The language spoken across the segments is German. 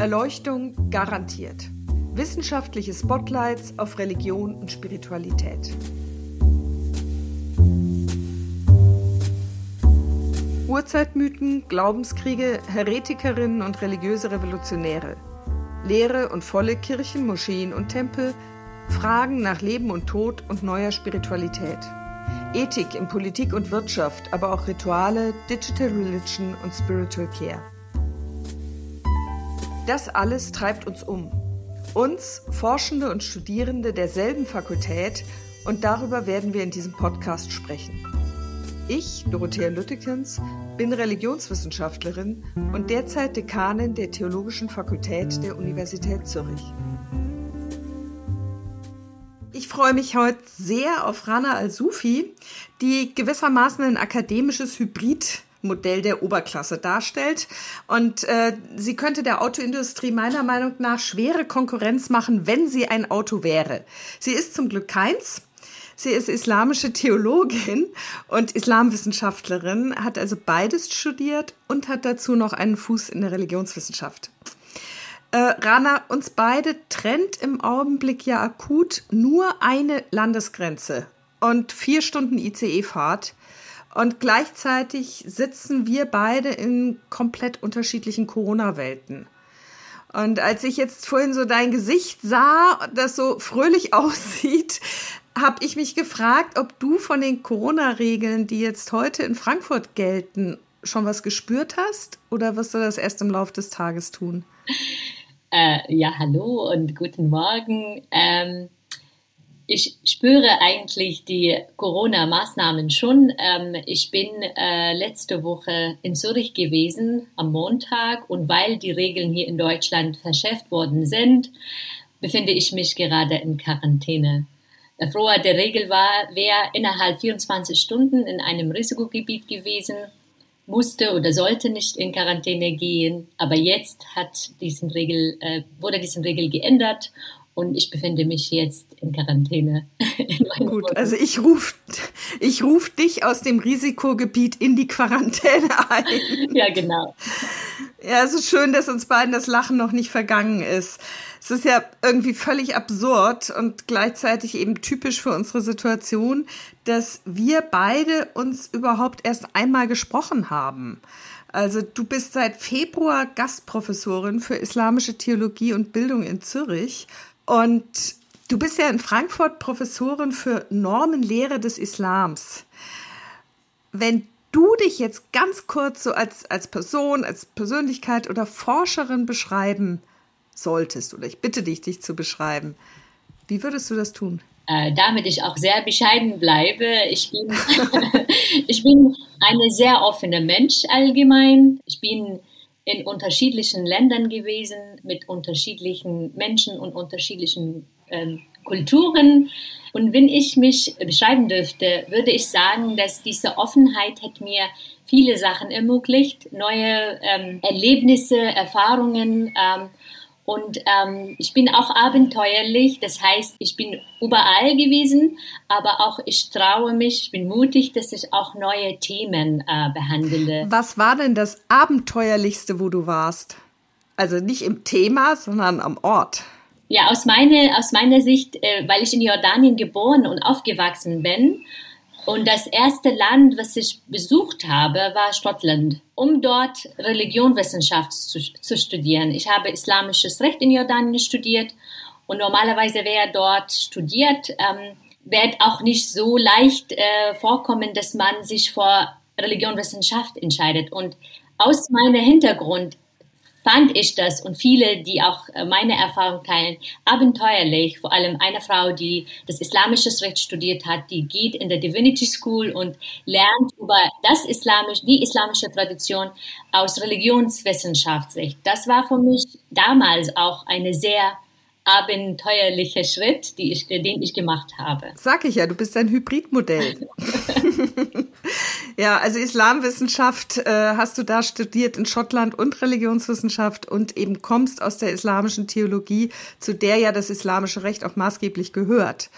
Erleuchtung garantiert. Wissenschaftliche Spotlights auf Religion und Spiritualität. Urzeitmythen, Glaubenskriege, Heretikerinnen und religiöse Revolutionäre. Leere und volle Kirchen, Moscheen und Tempel, Fragen nach Leben und Tod und neuer Spiritualität. Ethik in Politik und Wirtschaft, aber auch Rituale, Digital Religion und Spiritual Care. Das alles treibt uns um. Uns, Forschende und Studierende derselben Fakultät, und darüber werden wir in diesem Podcast sprechen. Ich, Dorothea Lüttekens, bin Religionswissenschaftlerin und derzeit Dekanin der Theologischen Fakultät der Universität Zürich. Ich freue mich heute sehr auf Rana Al-Sufi, die gewissermaßen ein akademisches Hybrid Modell der Oberklasse darstellt. Und äh, sie könnte der Autoindustrie meiner Meinung nach schwere Konkurrenz machen, wenn sie ein Auto wäre. Sie ist zum Glück keins. Sie ist islamische Theologin und Islamwissenschaftlerin, hat also beides studiert und hat dazu noch einen Fuß in der Religionswissenschaft. Äh, Rana, uns beide trennt im Augenblick ja akut nur eine Landesgrenze und vier Stunden ICE-Fahrt. Und gleichzeitig sitzen wir beide in komplett unterschiedlichen Corona-Welten. Und als ich jetzt vorhin so dein Gesicht sah, das so fröhlich aussieht, habe ich mich gefragt, ob du von den Corona-Regeln, die jetzt heute in Frankfurt gelten, schon was gespürt hast oder wirst du das erst im Laufe des Tages tun? Äh, ja, hallo und guten Morgen. Ähm, ich spüre eigentlich die Corona-Maßnahmen schon. Ähm, ich bin äh, letzte Woche in Zürich gewesen am Montag und weil die Regeln hier in Deutschland verschärft worden sind, befinde ich mich gerade in Quarantäne. Der Frohe der Regel war, wer innerhalb 24 Stunden in einem Risikogebiet gewesen, musste oder sollte nicht in Quarantäne gehen. Aber jetzt hat diesen Regel, äh, wurde diese Regel geändert und ich befinde mich jetzt in Quarantäne. In Gut, also ich rufe ich ruf dich aus dem Risikogebiet in die Quarantäne ein. Ja, genau. Ja, es ist schön, dass uns beiden das Lachen noch nicht vergangen ist. Es ist ja irgendwie völlig absurd und gleichzeitig eben typisch für unsere Situation, dass wir beide uns überhaupt erst einmal gesprochen haben. Also du bist seit Februar Gastprofessorin für islamische Theologie und Bildung in Zürich und du bist ja in Frankfurt Professorin für Normenlehre des Islams. Wenn du dich jetzt ganz kurz so als, als Person, als Persönlichkeit oder Forscherin beschreiben solltest, oder ich bitte dich, dich zu beschreiben, wie würdest du das tun? Äh, damit ich auch sehr bescheiden bleibe. Ich bin, ich bin eine sehr offene Mensch allgemein. Ich bin in unterschiedlichen Ländern gewesen, mit unterschiedlichen Menschen und unterschiedlichen ähm, Kulturen. Und wenn ich mich beschreiben dürfte, würde ich sagen, dass diese Offenheit hat mir viele Sachen ermöglicht, neue ähm, Erlebnisse, Erfahrungen ähm, und ähm, ich bin auch abenteuerlich, das heißt, ich bin überall gewesen, aber auch ich traue mich, ich bin mutig, dass ich auch neue Themen äh, behandle. Was war denn das Abenteuerlichste, wo du warst? Also nicht im Thema, sondern am Ort. Ja, aus, meine, aus meiner Sicht, äh, weil ich in Jordanien geboren und aufgewachsen bin und das erste Land, was ich besucht habe, war Schottland, um dort Religionwissenschaft zu, zu studieren. Ich habe islamisches Recht in Jordanien studiert und normalerweise, wer dort studiert, ähm, wird auch nicht so leicht äh, vorkommen, dass man sich vor Religionwissenschaft entscheidet. Und aus meinem Hintergrund fand ich das und viele, die auch äh, meine Erfahrung teilen, abenteuerlich. Vor allem eine Frau, die das islamische Recht studiert hat, die geht in der Divinity School und lernt über das islamisch, die islamische Tradition aus Religionswissenschaftssicht. Das war für mich damals auch eine sehr abenteuerlicher Schritt, die ich, den ich gemacht habe. Sag ich ja, du bist ein Hybridmodell. ja, also Islamwissenschaft äh, hast du da studiert in Schottland und Religionswissenschaft und eben kommst aus der islamischen Theologie, zu der ja das islamische Recht auch maßgeblich gehört.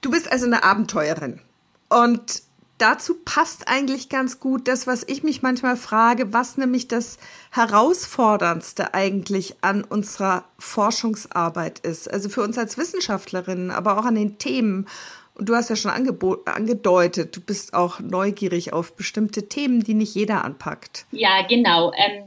Du bist also eine Abenteuerin. Und dazu passt eigentlich ganz gut das, was ich mich manchmal frage, was nämlich das Herausforderndste eigentlich an unserer Forschungsarbeit ist. Also für uns als Wissenschaftlerinnen, aber auch an den Themen. Und du hast ja schon angedeutet, du bist auch neugierig auf bestimmte Themen, die nicht jeder anpackt. Ja, genau. Ähm,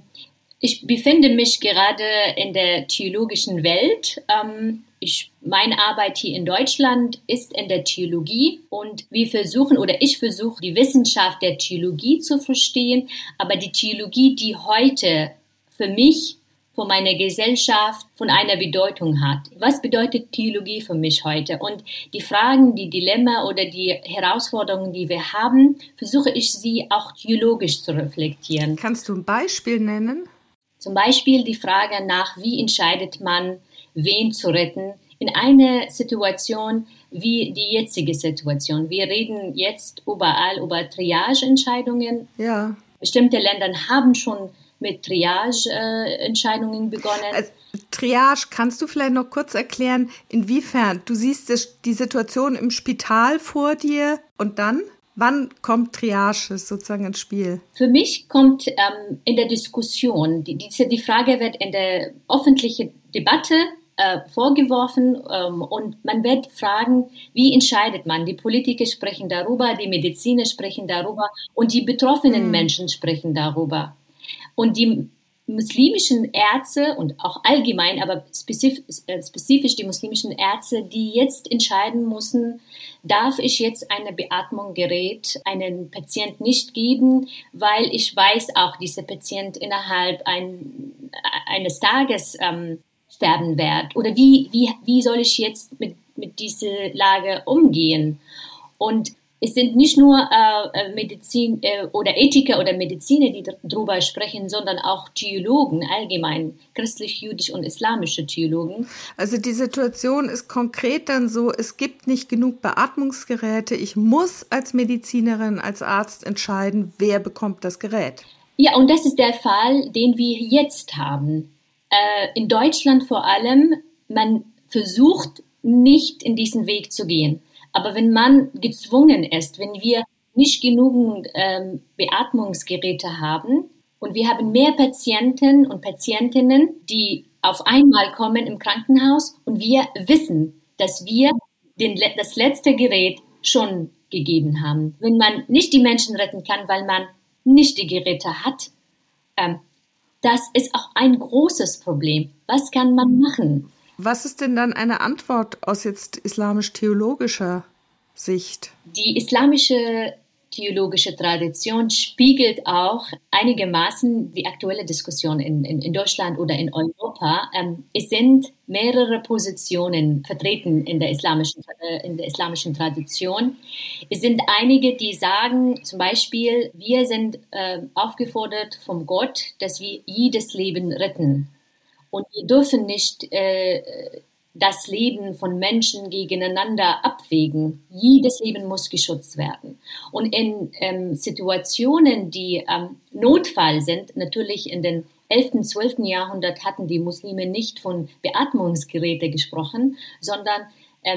ich befinde mich gerade in der theologischen Welt. Ähm, ich, meine Arbeit hier in Deutschland ist in der Theologie und wir versuchen oder ich versuche die Wissenschaft der Theologie zu verstehen, aber die Theologie, die heute für mich, von meiner Gesellschaft von einer Bedeutung hat. Was bedeutet Theologie für mich heute? Und die Fragen, die Dilemma oder die Herausforderungen, die wir haben, versuche ich sie auch theologisch zu reflektieren. Kannst du ein Beispiel nennen? Zum Beispiel die Frage nach, wie entscheidet man, wen zu retten, in einer Situation wie die jetzige Situation. Wir reden jetzt überall über Triage-Entscheidungen. Ja. Bestimmte Länder haben schon mit Triage-Entscheidungen begonnen. Also, Triage, kannst du vielleicht noch kurz erklären, inwiefern du siehst die Situation im Spital vor dir und dann? Wann kommt Triage sozusagen ins Spiel? Für mich kommt ähm, in der Diskussion, die, diese, die Frage wird in der öffentlichen Debatte äh, vorgeworfen ähm, und man wird fragen, wie entscheidet man? Die Politiker sprechen darüber, die Mediziner sprechen darüber und die betroffenen mhm. Menschen sprechen darüber. Und die muslimischen Ärzte und auch allgemein, aber spezifisch, äh, spezifisch die muslimischen Ärzte, die jetzt entscheiden müssen, darf ich jetzt eine Beatmungsgerät einem Patient nicht geben, weil ich weiß auch, dieser Patient innerhalb ein, eines Tages ähm, sterben wird. Oder wie, wie, wie soll ich jetzt mit, mit dieser Lage umgehen? Und es sind nicht nur äh, äh, Medizin äh, oder Ethiker oder Mediziner, die darüber sprechen, sondern auch Theologen allgemein, christlich, jüdisch und islamische Theologen. Also die Situation ist konkret dann so, es gibt nicht genug Beatmungsgeräte. Ich muss als Medizinerin, als Arzt entscheiden, wer bekommt das Gerät. Ja, und das ist der Fall, den wir jetzt haben. Äh, in Deutschland vor allem, man versucht nicht in diesen Weg zu gehen. Aber wenn man gezwungen ist, wenn wir nicht genügend ähm, Beatmungsgeräte haben und wir haben mehr Patienten und Patientinnen, die auf einmal kommen im Krankenhaus und wir wissen, dass wir den, das letzte Gerät schon gegeben haben. Wenn man nicht die Menschen retten kann, weil man nicht die Geräte hat, ähm, das ist auch ein großes Problem. Was kann man machen? Was ist denn dann eine Antwort aus jetzt islamisch-theologischer Sicht? Die islamische theologische Tradition spiegelt auch einigermaßen die aktuelle Diskussion in, in, in Deutschland oder in Europa. Ähm, es sind mehrere Positionen vertreten in der islamischen, äh, in der islamischen Tradition. Es sind einige, die sagen zum Beispiel, wir sind äh, aufgefordert vom Gott, dass wir jedes Leben retten. Und wir dürfen nicht äh, das Leben von Menschen gegeneinander abwägen. Jedes Leben muss geschützt werden. Und in ähm, Situationen, die ähm, Notfall sind, natürlich in den 11., und 12. Jahrhundert hatten die Muslime nicht von Beatmungsgeräten gesprochen, sondern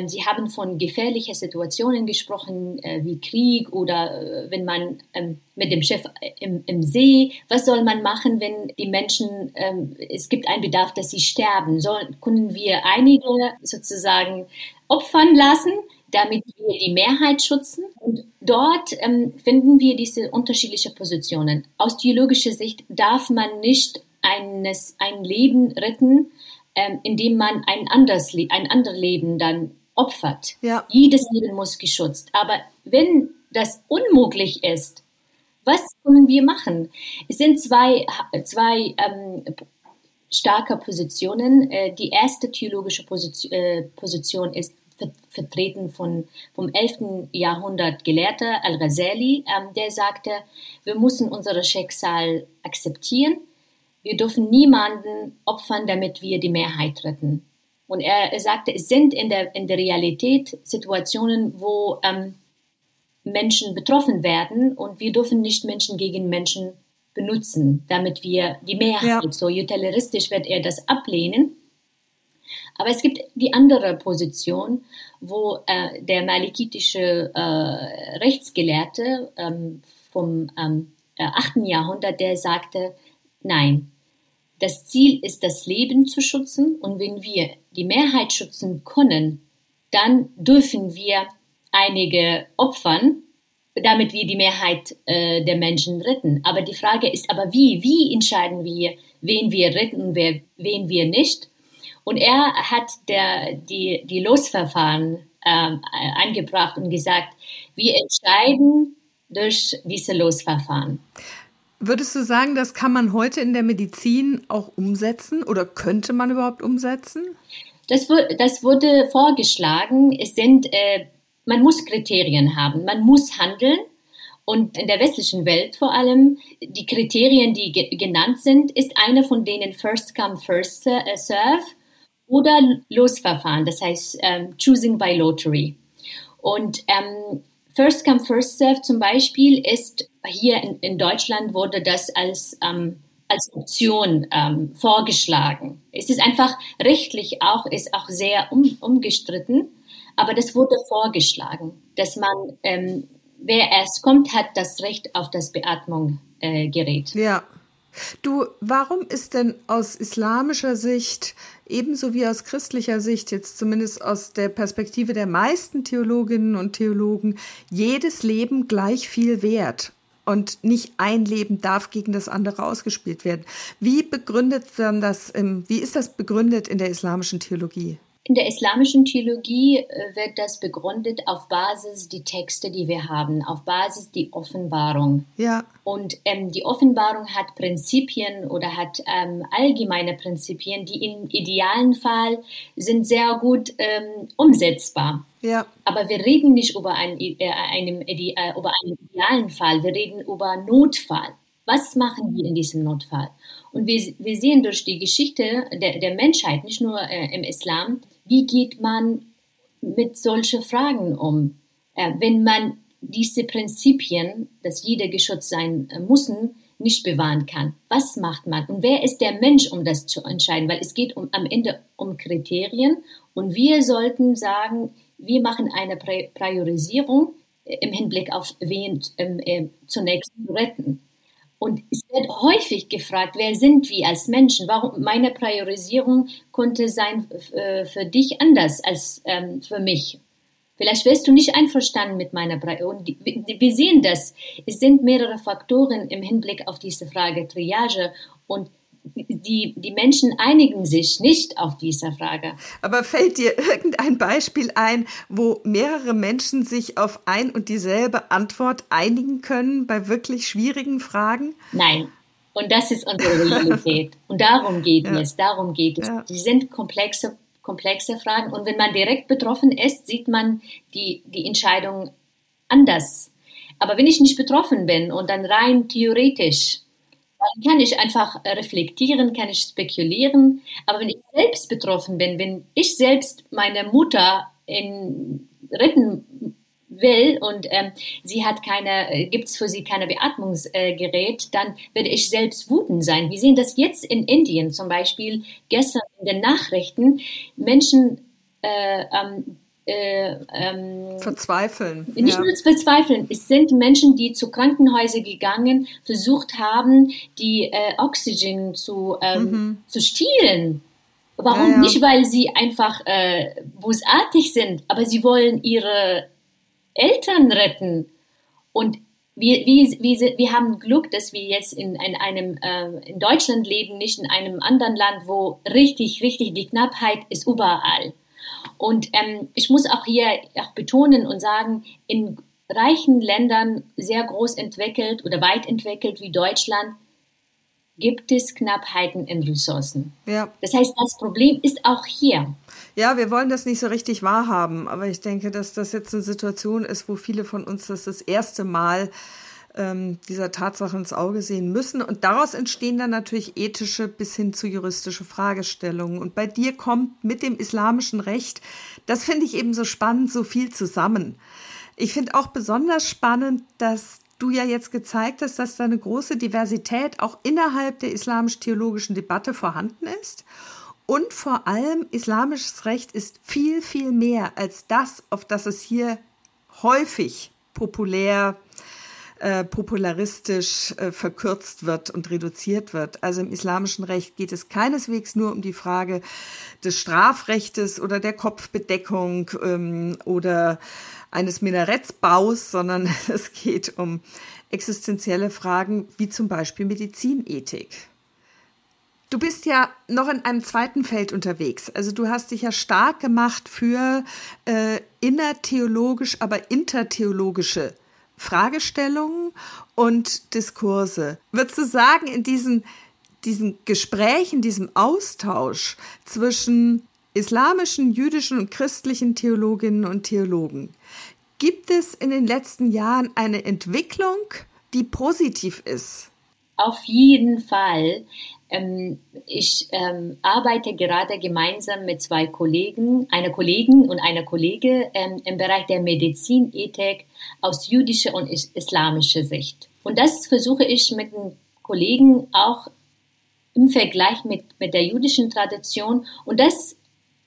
sie haben von gefährlichen Situationen gesprochen, äh, wie Krieg oder äh, wenn man ähm, mit dem Chef äh, im, im, See, was soll man machen, wenn die Menschen, ähm, es gibt einen Bedarf, dass sie sterben? Soll, können wir einige sozusagen opfern lassen, damit wir die Mehrheit schützen? Und dort ähm, finden wir diese unterschiedlichen Positionen. Aus theologischer Sicht darf man nicht eines, ein Leben retten, ähm, indem man ein anderes, ein anderes Leben dann opfert. Ja. Jedes Leben muss geschützt. Aber wenn das unmöglich ist, was können wir machen? Es sind zwei, zwei ähm, starke Positionen. Äh, die erste theologische Position, äh, Position ist vertreten von, vom 11. Jahrhundert Gelehrter Al-Ghazali, ähm, der sagte, wir müssen unser Schicksal akzeptieren wir dürfen niemanden opfern, damit wir die Mehrheit retten. Und er, er sagte, es sind in der, in der Realität Situationen, wo ähm, Menschen betroffen werden und wir dürfen nicht Menschen gegen Menschen benutzen, damit wir die Mehrheit, ja. so utilitaristisch wird er das ablehnen. Aber es gibt die andere Position, wo äh, der malikitische äh, Rechtsgelehrte ähm, vom ähm, 8. Äh, Jahrhundert, der sagte, nein, das Ziel ist, das Leben zu schützen und wenn wir die Mehrheit schützen können, dann dürfen wir einige opfern, damit wir die Mehrheit äh, der Menschen retten. Aber die Frage ist aber wie? Wie entscheiden wir, wen wir retten und wer, wen wir nicht? Und er hat der, die, die Losverfahren ähm, eingebracht und gesagt, wir entscheiden durch diese Losverfahren. Würdest du sagen, das kann man heute in der Medizin auch umsetzen oder könnte man überhaupt umsetzen? Das, das wurde vorgeschlagen. Es sind, äh, man muss Kriterien haben, man muss handeln. Und in der westlichen Welt vor allem, die Kriterien, die ge genannt sind, ist eine von denen First Come, First Serve oder Losverfahren, das heißt ähm, Choosing by Lottery. Und ähm, First Come, First Serve zum Beispiel ist hier in, in Deutschland wurde das als ähm, als Option ähm, vorgeschlagen. Es ist einfach rechtlich auch, ist auch sehr um, umgestritten, aber das wurde vorgeschlagen, dass man, ähm, wer erst kommt, hat das Recht auf das Beatmungsgerät. Äh, ja. Du, warum ist denn aus islamischer Sicht, ebenso wie aus christlicher Sicht, jetzt zumindest aus der Perspektive der meisten Theologinnen und Theologen, jedes Leben gleich viel wert? Und nicht ein Leben darf gegen das andere ausgespielt werden. Wie begründet dann das, wie ist das begründet in der islamischen Theologie? In der islamischen Theologie äh, wird das begründet auf Basis die Texte, die wir haben, auf Basis die Offenbarung. Ja. Und ähm, die Offenbarung hat Prinzipien oder hat ähm, allgemeine Prinzipien, die im idealen Fall sind sehr gut ähm, umsetzbar. Ja. Aber wir reden nicht über einen, äh, einem, äh, über einen idealen Fall, wir reden über Notfall. Was machen wir in diesem Notfall? Und wir, wir sehen durch die Geschichte der, der Menschheit, nicht nur äh, im Islam, wie geht man mit solchen Fragen um? Äh, wenn man diese Prinzipien, dass jeder geschützt sein äh, muss, nicht bewahren kann. Was macht man? Und wer ist der Mensch, um das zu entscheiden? Weil es geht um, am Ende um Kriterien und wir sollten sagen, wir machen eine Priorisierung äh, im Hinblick auf wen ähm, äh, zunächst retten. Und es wird häufig gefragt, wer sind wir als Menschen? Warum meine Priorisierung konnte sein äh, für dich anders als ähm, für mich? Vielleicht wärst du nicht einverstanden mit meiner Priorisierung. Wir sehen das. Es sind mehrere Faktoren im Hinblick auf diese Frage Triage und die, die Menschen einigen sich nicht auf diese Frage. Aber fällt dir irgendein Beispiel ein, wo mehrere Menschen sich auf ein und dieselbe Antwort einigen können bei wirklich schwierigen Fragen? Nein. Und das ist unsere Realität. und darum geht ja. es, darum geht es. Ja. Die sind komplexe, komplexe Fragen. Und wenn man direkt betroffen ist, sieht man die, die Entscheidung anders. Aber wenn ich nicht betroffen bin und dann rein theoretisch dann kann ich einfach äh, reflektieren, kann ich spekulieren. Aber wenn ich selbst betroffen bin, wenn ich selbst meine Mutter in, retten will und ähm, sie hat keine, äh, gibt es für sie keine Beatmungsgerät, äh, dann werde ich selbst wütend sein. Wir sehen das jetzt in Indien zum Beispiel gestern in den Nachrichten. Menschen äh, ähm, äh, ähm, verzweifeln. Nicht ja. nur verzweifeln, es sind Menschen, die zu Krankenhäusern gegangen, versucht haben, die äh, Oxygen zu, ähm, mhm. zu stehlen. Warum? Ja, ja. Nicht, weil sie einfach äh, bösartig sind, aber sie wollen ihre Eltern retten. Und wir, wir, wir, wir haben Glück, dass wir jetzt in, in einem äh, in Deutschland leben, nicht in einem anderen Land, wo richtig, richtig die Knappheit ist überall. Und ähm, ich muss auch hier auch betonen und sagen, in reichen Ländern, sehr groß entwickelt oder weit entwickelt wie Deutschland, gibt es Knappheiten in Ressourcen. Ja. Das heißt, das Problem ist auch hier. Ja, wir wollen das nicht so richtig wahrhaben, aber ich denke, dass das jetzt eine Situation ist, wo viele von uns das das erste Mal ähm, dieser Tatsache ins Auge sehen müssen. Und daraus entstehen dann natürlich ethische bis hin zu juristische Fragestellungen. Und bei dir kommt mit dem islamischen Recht, das finde ich eben so spannend, so viel zusammen. Ich finde auch besonders spannend, dass du ja jetzt gezeigt hast, dass da eine große Diversität auch innerhalb der islamisch-theologischen Debatte vorhanden ist Und vor allem, islamisches Recht ist viel, viel mehr als das, auf das es hier häufig populär äh, popularistisch äh, verkürzt wird und reduziert wird. Also im islamischen Recht geht es keineswegs nur um die Frage des Strafrechtes oder der Kopfbedeckung ähm, oder eines Minarettsbaus, sondern es geht um existenzielle Fragen wie zum Beispiel Medizinethik. Du bist ja noch in einem zweiten Feld unterwegs. Also du hast dich ja stark gemacht für äh, innertheologisch, aber intertheologische Fragestellungen und Diskurse. Würdest du sagen, in diesen, diesen Gesprächen, diesem Austausch zwischen islamischen, jüdischen und christlichen Theologinnen und Theologen, gibt es in den letzten Jahren eine Entwicklung, die positiv ist? Auf jeden Fall. Ähm, ich ähm, arbeite gerade gemeinsam mit zwei Kollegen, einer Kollegin und einer Kollege ähm, im Bereich der Medizinethik aus jüdischer und islamischer Sicht. Und das versuche ich mit den Kollegen auch im Vergleich mit, mit der jüdischen Tradition. Und das,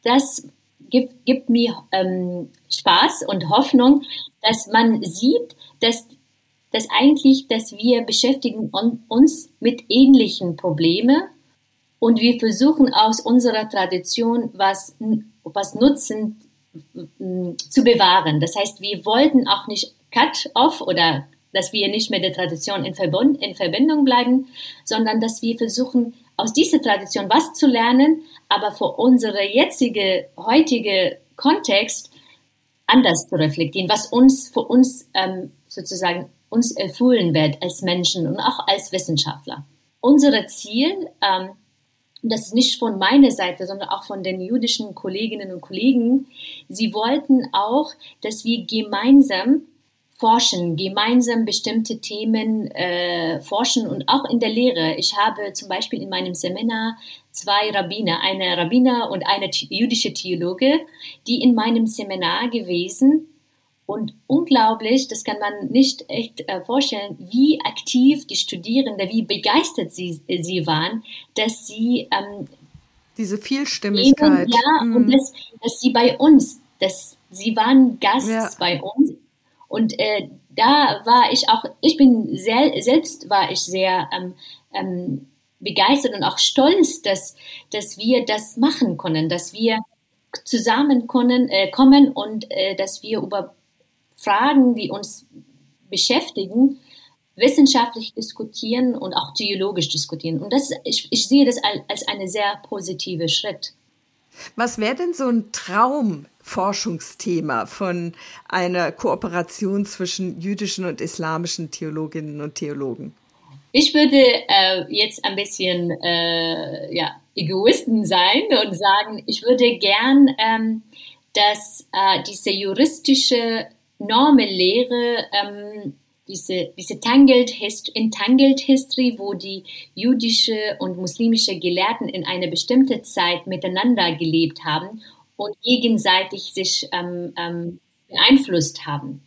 das gibt, gibt mir ähm, Spaß und Hoffnung, dass man sieht, dass dass eigentlich, dass wir beschäftigen uns mit ähnlichen Problemen und wir versuchen aus unserer Tradition was, was nutzen zu bewahren. Das heißt, wir wollten auch nicht cut-off oder dass wir nicht mit der Tradition in, Verbund, in Verbindung bleiben, sondern dass wir versuchen, aus dieser Tradition was zu lernen, aber für unsere jetzige, heutige Kontext anders zu reflektieren, was uns für uns ähm, sozusagen uns erfüllen wird als Menschen und auch als Wissenschaftler. Unser Ziel, ähm, das ist nicht von meiner Seite, sondern auch von den jüdischen Kolleginnen und Kollegen, sie wollten auch, dass wir gemeinsam forschen, gemeinsam bestimmte Themen äh, forschen und auch in der Lehre. Ich habe zum Beispiel in meinem Seminar zwei Rabbiner, eine Rabbiner und eine jüdische Theologe, die in meinem Seminar gewesen und unglaublich, das kann man nicht echt äh, vorstellen, wie aktiv die Studierenden, wie begeistert sie, sie waren, dass sie ähm, diese Vielstimmigkeit. ja, mhm. und dass, dass sie bei uns, dass sie waren Gast ja. bei uns. Und äh, da war ich auch, ich bin sel selbst war ich sehr ähm, ähm, begeistert und auch stolz, dass, dass wir das machen können, dass wir zusammen können, äh, kommen und äh, dass wir über Fragen, die uns beschäftigen, wissenschaftlich diskutieren und auch theologisch diskutieren. Und das, ich, ich sehe das als einen sehr positiven Schritt. Was wäre denn so ein Traumforschungsthema von einer Kooperation zwischen jüdischen und islamischen Theologinnen und Theologen? Ich würde äh, jetzt ein bisschen äh, ja, Egoisten sein und sagen, ich würde gern, ähm, dass äh, diese juristische Normellehre, ähm, diese, diese Tangled Hist Entangled History, wo die jüdische und muslimische Gelehrten in einer bestimmten Zeit miteinander gelebt haben und gegenseitig sich ähm, ähm, beeinflusst haben.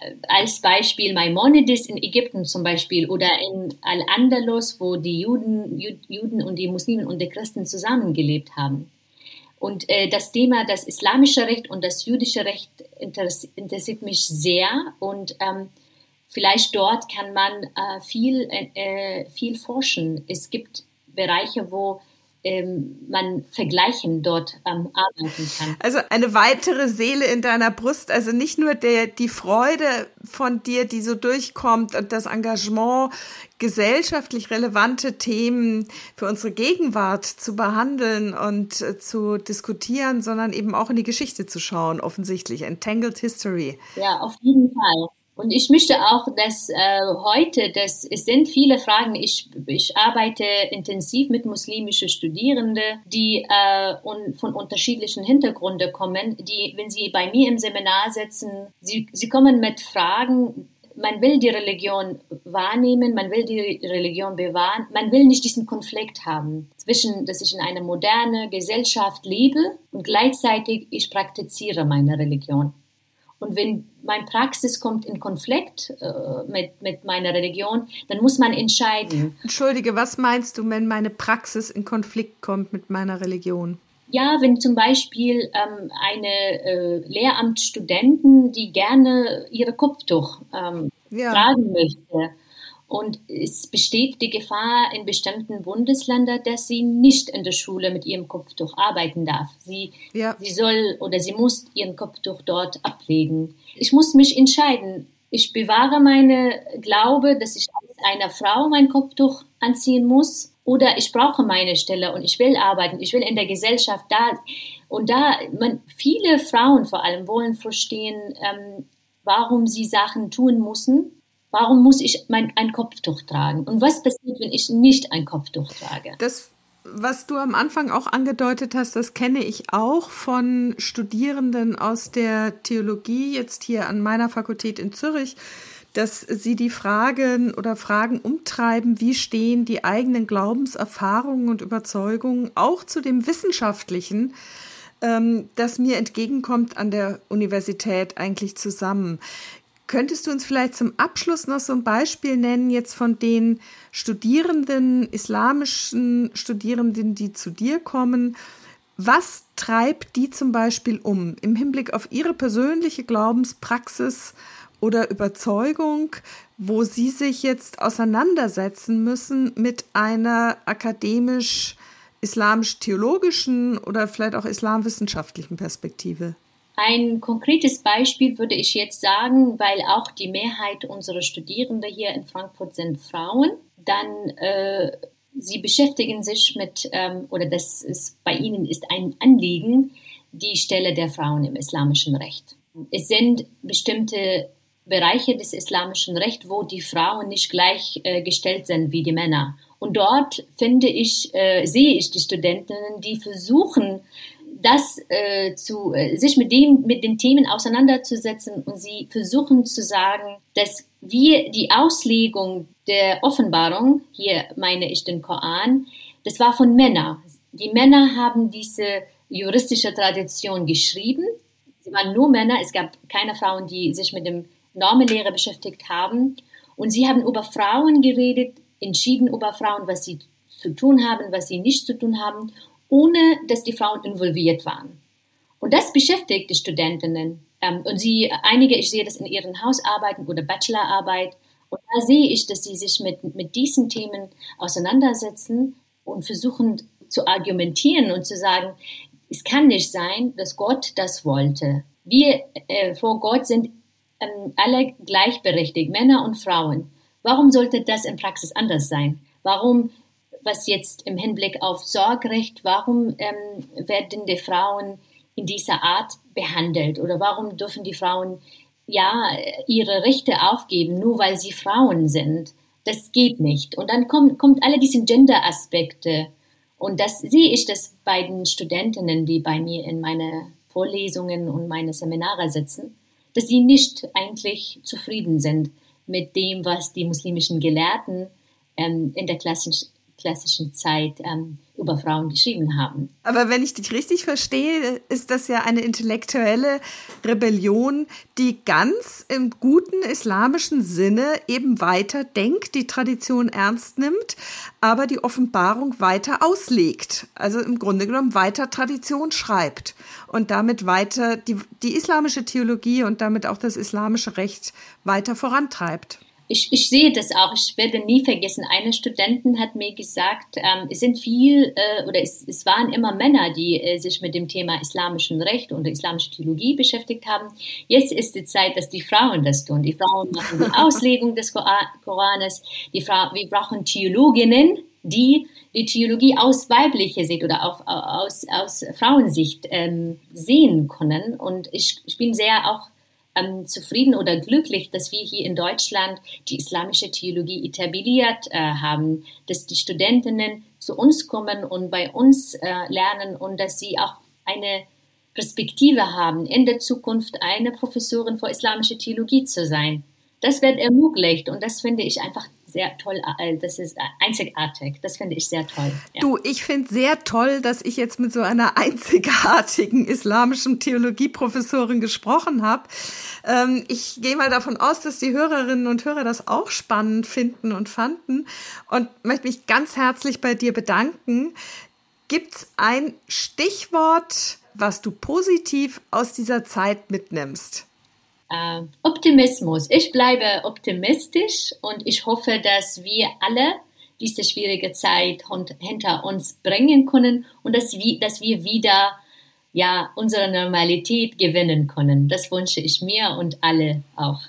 Äh, als Beispiel Maimonides in Ägypten zum Beispiel oder in Al-Andalus, wo die Juden, Juden und die Muslimen und die Christen zusammengelebt haben. Und äh, das Thema, das islamische Recht und das jüdische Recht interessiert mich sehr und ähm, vielleicht dort kann man äh, viel, äh, viel forschen. Es gibt Bereiche, wo ähm, man vergleichen dort ähm, arbeiten kann. Also eine weitere Seele in deiner Brust, also nicht nur der, die Freude von dir, die so durchkommt und das Engagement, gesellschaftlich relevante Themen für unsere Gegenwart zu behandeln und äh, zu diskutieren, sondern eben auch in die Geschichte zu schauen, offensichtlich. Entangled History. Ja, auf jeden Fall. Und ich möchte auch, dass äh, heute, dass, es sind viele Fragen, ich, ich arbeite intensiv mit muslimischen Studierenden, die äh, un, von unterschiedlichen Hintergründen kommen, die, wenn sie bei mir im Seminar sitzen, sie, sie kommen mit Fragen, man will die Religion wahrnehmen, man will die Religion bewahren, man will nicht diesen Konflikt haben zwischen, dass ich in einer modernen Gesellschaft lebe und gleichzeitig ich praktiziere meine Religion. Und wenn meine Praxis kommt in Konflikt äh, mit, mit meiner Religion, dann muss man entscheiden. Entschuldige, was meinst du, wenn meine Praxis in Konflikt kommt mit meiner Religion? Ja, wenn zum Beispiel ähm, eine äh, Lehramtsstudentin, die gerne ihre Kopftuch ähm, ja. tragen möchte, und es besteht die Gefahr in bestimmten Bundesländern, dass sie nicht in der Schule mit ihrem Kopftuch arbeiten darf. Sie, ja. sie soll oder sie muss ihren Kopftuch dort ablegen. Ich muss mich entscheiden. Ich bewahre meine Glaube, dass ich als eine Frau mein Kopftuch anziehen muss oder ich brauche meine Stelle und ich will arbeiten. Ich will in der Gesellschaft da. Und da, man, viele Frauen vor allem wollen verstehen, ähm, warum sie Sachen tun müssen Warum muss ich mein, ein Kopftuch tragen? Und was passiert, wenn ich nicht ein Kopftuch trage? Das, was du am Anfang auch angedeutet hast, das kenne ich auch von Studierenden aus der Theologie, jetzt hier an meiner Fakultät in Zürich, dass sie die Fragen oder Fragen umtreiben, wie stehen die eigenen Glaubenserfahrungen und Überzeugungen auch zu dem Wissenschaftlichen, ähm, das mir entgegenkommt an der Universität eigentlich zusammen. Könntest du uns vielleicht zum Abschluss noch so ein Beispiel nennen, jetzt von den Studierenden, islamischen Studierenden, die zu dir kommen? Was treibt die zum Beispiel um im Hinblick auf ihre persönliche Glaubenspraxis oder Überzeugung, wo sie sich jetzt auseinandersetzen müssen mit einer akademisch islamisch-theologischen oder vielleicht auch islamwissenschaftlichen Perspektive? Ein konkretes Beispiel würde ich jetzt sagen, weil auch die Mehrheit unserer Studierenden hier in Frankfurt sind Frauen, dann äh, sie beschäftigen sich mit, ähm, oder das ist bei ihnen ist ein Anliegen, die Stelle der Frauen im islamischen Recht. Es sind bestimmte Bereiche des islamischen Rechts, wo die Frauen nicht gleichgestellt äh, sind wie die Männer. Und dort finde ich, äh, sehe ich die Studentinnen, die versuchen, das äh, zu äh, sich mit dem mit den Themen auseinanderzusetzen und sie versuchen zu sagen, dass wir die Auslegung der Offenbarung, hier meine ich den Koran, das war von Männern. Die Männer haben diese juristische Tradition geschrieben. Sie waren nur Männer, es gab keine Frauen, die sich mit dem Normenlehre beschäftigt haben. Und sie haben über Frauen geredet, entschieden über Frauen, was sie zu tun haben, was sie nicht zu tun haben ohne dass die Frauen involviert waren. Und das beschäftigt die Studentinnen. Ähm, und sie, einige, ich sehe das in ihren Hausarbeiten oder Bachelorarbeit. Und da sehe ich, dass sie sich mit, mit diesen Themen auseinandersetzen und versuchen zu argumentieren und zu sagen, es kann nicht sein, dass Gott das wollte. Wir äh, vor Gott sind ähm, alle gleichberechtigt, Männer und Frauen. Warum sollte das in Praxis anders sein? Warum was jetzt im Hinblick auf Sorgerecht, warum ähm, werden die Frauen in dieser Art behandelt oder warum dürfen die Frauen ja ihre Rechte aufgeben, nur weil sie Frauen sind? Das geht nicht. Und dann kommt, kommt alle diese Gender-Aspekte. Und das sehe ich das bei den Studentinnen, die bei mir in meine Vorlesungen und meine Seminare sitzen, dass sie nicht eigentlich zufrieden sind mit dem, was die muslimischen Gelehrten ähm, in der klassischen klassischen Zeit ähm, über Frauen geschrieben haben. Aber wenn ich dich richtig verstehe, ist das ja eine intellektuelle Rebellion, die ganz im guten islamischen Sinne eben weiter denkt, die Tradition ernst nimmt, aber die Offenbarung weiter auslegt. Also im Grunde genommen weiter Tradition schreibt und damit weiter die, die islamische Theologie und damit auch das islamische Recht weiter vorantreibt ich, ich sehe das auch. Ich werde nie vergessen. Eine Studentin hat mir gesagt, ähm, es sind viel äh, oder es, es waren immer Männer, die äh, sich mit dem Thema islamischen Recht und islamische Theologie beschäftigt haben. Jetzt ist die Zeit, dass die Frauen das tun. Die Frauen machen die Auslegung des Koranes. Die Fra wir brauchen Theologinnen, die die Theologie aus weiblicher Sicht oder auch aus, aus Frauensicht ähm, sehen können. Und ich, ich bin sehr auch ähm, zufrieden oder glücklich, dass wir hier in Deutschland die islamische Theologie etabliert äh, haben, dass die Studentinnen zu uns kommen und bei uns äh, lernen und dass sie auch eine Perspektive haben, in der Zukunft eine Professorin für islamische Theologie zu sein. Das wird ermöglicht und das finde ich einfach sehr toll, äh, das ist einzigartig. Das finde ich sehr toll. Ja. Du, ich finde sehr toll, dass ich jetzt mit so einer einzigartigen islamischen Theologieprofessorin gesprochen habe. Ähm, ich gehe mal davon aus, dass die Hörerinnen und Hörer das auch spannend finden und fanden und möchte mich ganz herzlich bei dir bedanken. Gibt es ein Stichwort, was du positiv aus dieser Zeit mitnimmst? Äh, Optimismus. Ich bleibe optimistisch und ich hoffe, dass wir alle diese schwierige Zeit hinter uns bringen können und dass wir, dass wir wieder ja, unsere Normalität gewinnen können. Das wünsche ich mir und alle auch.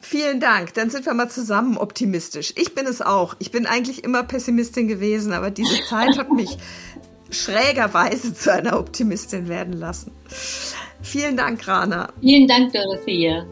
Vielen Dank. Dann sind wir mal zusammen optimistisch. Ich bin es auch. Ich bin eigentlich immer Pessimistin gewesen, aber diese Zeit hat mich schrägerweise zu einer Optimistin werden lassen. Vielen Dank, Rana. Vielen Dank, Dorothea.